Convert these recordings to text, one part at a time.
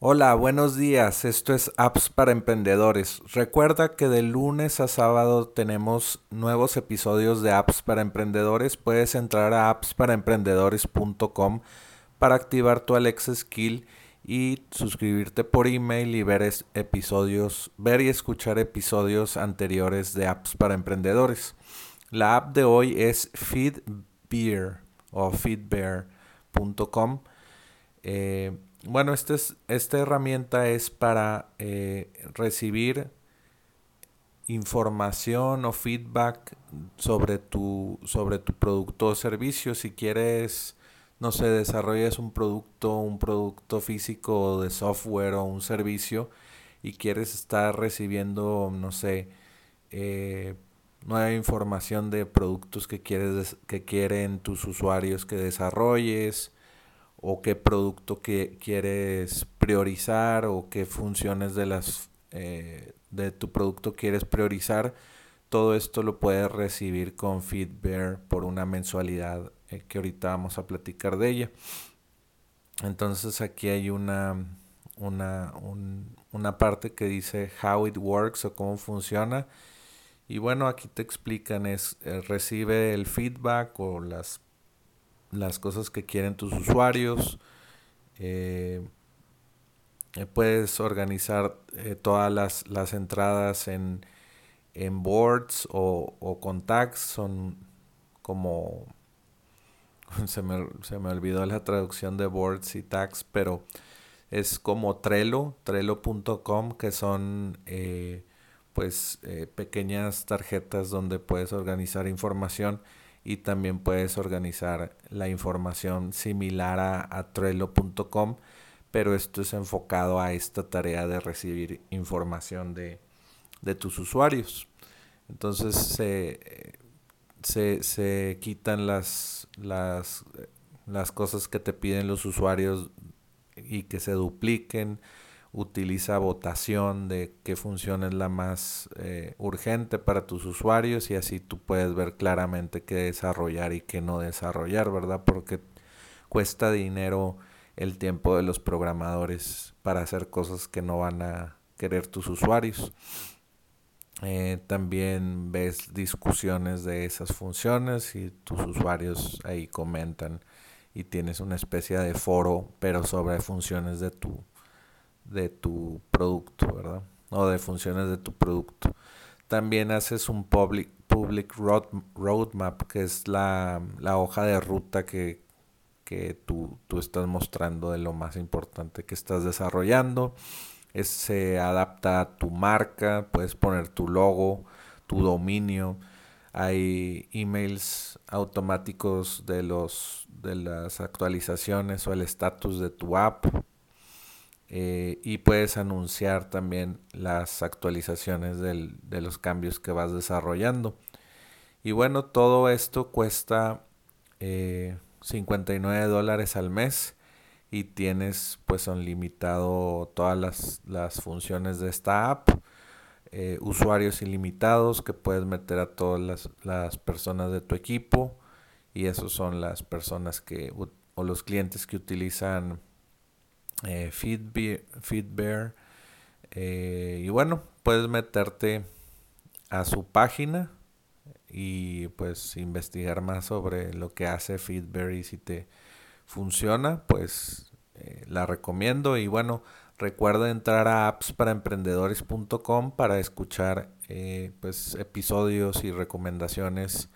Hola, buenos días. Esto es Apps para Emprendedores. Recuerda que de lunes a sábado tenemos nuevos episodios de Apps para Emprendedores. Puedes entrar a appsparaemprendedores.com para activar tu Alexa Skill y suscribirte por email y ver episodios, ver y escuchar episodios anteriores de Apps para Emprendedores. La app de hoy es Feedbear o feedbear.com. bueno, este esta herramienta es para eh, recibir información o feedback sobre tu, sobre tu producto o servicio. Si quieres, no sé, desarrollas un producto, un producto físico de software o un servicio y quieres estar recibiendo, no sé, eh, nueva información de productos que, quieres, que quieren tus usuarios que desarrolles o qué producto que quieres priorizar o qué funciones de las eh, de tu producto quieres priorizar todo esto lo puedes recibir con Feedbear por una mensualidad eh, que ahorita vamos a platicar de ella. Entonces aquí hay una una, una parte que dice how it works o cómo funciona. Y bueno aquí te explican es eh, recibe el feedback o las las cosas que quieren tus usuarios. Eh, eh, puedes organizar eh, todas las, entradas en, en boards o, o con tags. Son como... Se me, se me olvidó la traducción de boards y tags, pero es como Trello, trello.com, que son pues pequeñas tarjetas donde puedes organizar información y también puedes organizar la información similar a, Trello.com, pero esto es enfocado a esta tarea de recibir información de, tus usuarios. Entonces se, se, quitan las, las, las cosas que te piden los usuarios y que se dupliquen utiliza votación de qué función es la más eh, urgente para tus usuarios y así tú puedes ver claramente qué desarrollar y qué no desarrollar, ¿verdad? Porque cuesta dinero el tiempo de los programadores para hacer cosas que no van a querer tus usuarios. Eh, también ves discusiones de esas funciones y tus usuarios ahí comentan y tienes una especie de foro pero sobre funciones de tu de tu producto, ¿verdad? O de funciones de tu producto. También haces un public, public road, roadmap, que es la, hoja de ruta que, que tú, tú, estás mostrando de lo más importante que estás desarrollando. se adapta a tu marca, puedes poner tu logo, tu dominio. Hay emails automáticos de los de las actualizaciones o el estatus de tu app eh, y puedes anunciar también las actualizaciones de los cambios que vas desarrollando. Y bueno, todo esto cuesta 59 eh, dólares al mes y tienes pues limitado todas las, funciones de esta app. Eh, usuarios ilimitados que puedes meter a todas las, las, personas de tu equipo y esos son las personas que o los clientes que utilizan eh, Feedbear. Eh, y bueno, puedes meterte a su página y pues investigar más sobre lo que hace Feedbear y si te funciona, pues eh, la recomiendo. Y bueno, recuerda entrar a appsparaemprendedores.com para escuchar eh, pues episodios y recomendaciones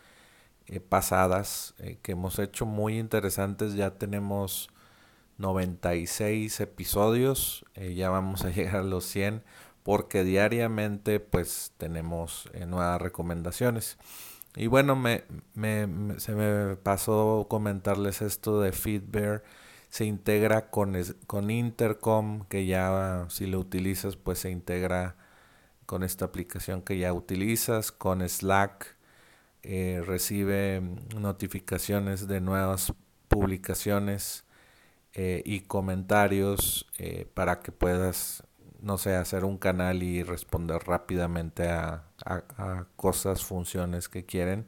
pasadas que hemos hecho muy interesantes. Ya tenemos 96 episodios, eh, ya vamos a llegar a los 100 porque diariamente pues tenemos eh, nuevas recomendaciones. Y bueno, me, se me pasó comentarles esto de Feedbear. Se integra con, con Intercom, que ya si lo utilizas pues se integra con esta aplicación que ya utilizas, con Slack. Eh, recibe notificaciones de nuevas publicaciones eh, y comentarios eh, para que puedas, no sé, hacer un canal y responder rápidamente a, cosas, funciones que quieren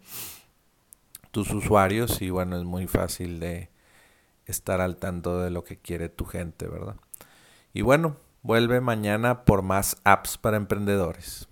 tus usuarios y bueno, es muy fácil de estar al tanto de lo que quiere tu gente, ¿verdad? Y bueno, vuelve mañana por más apps para emprendedores.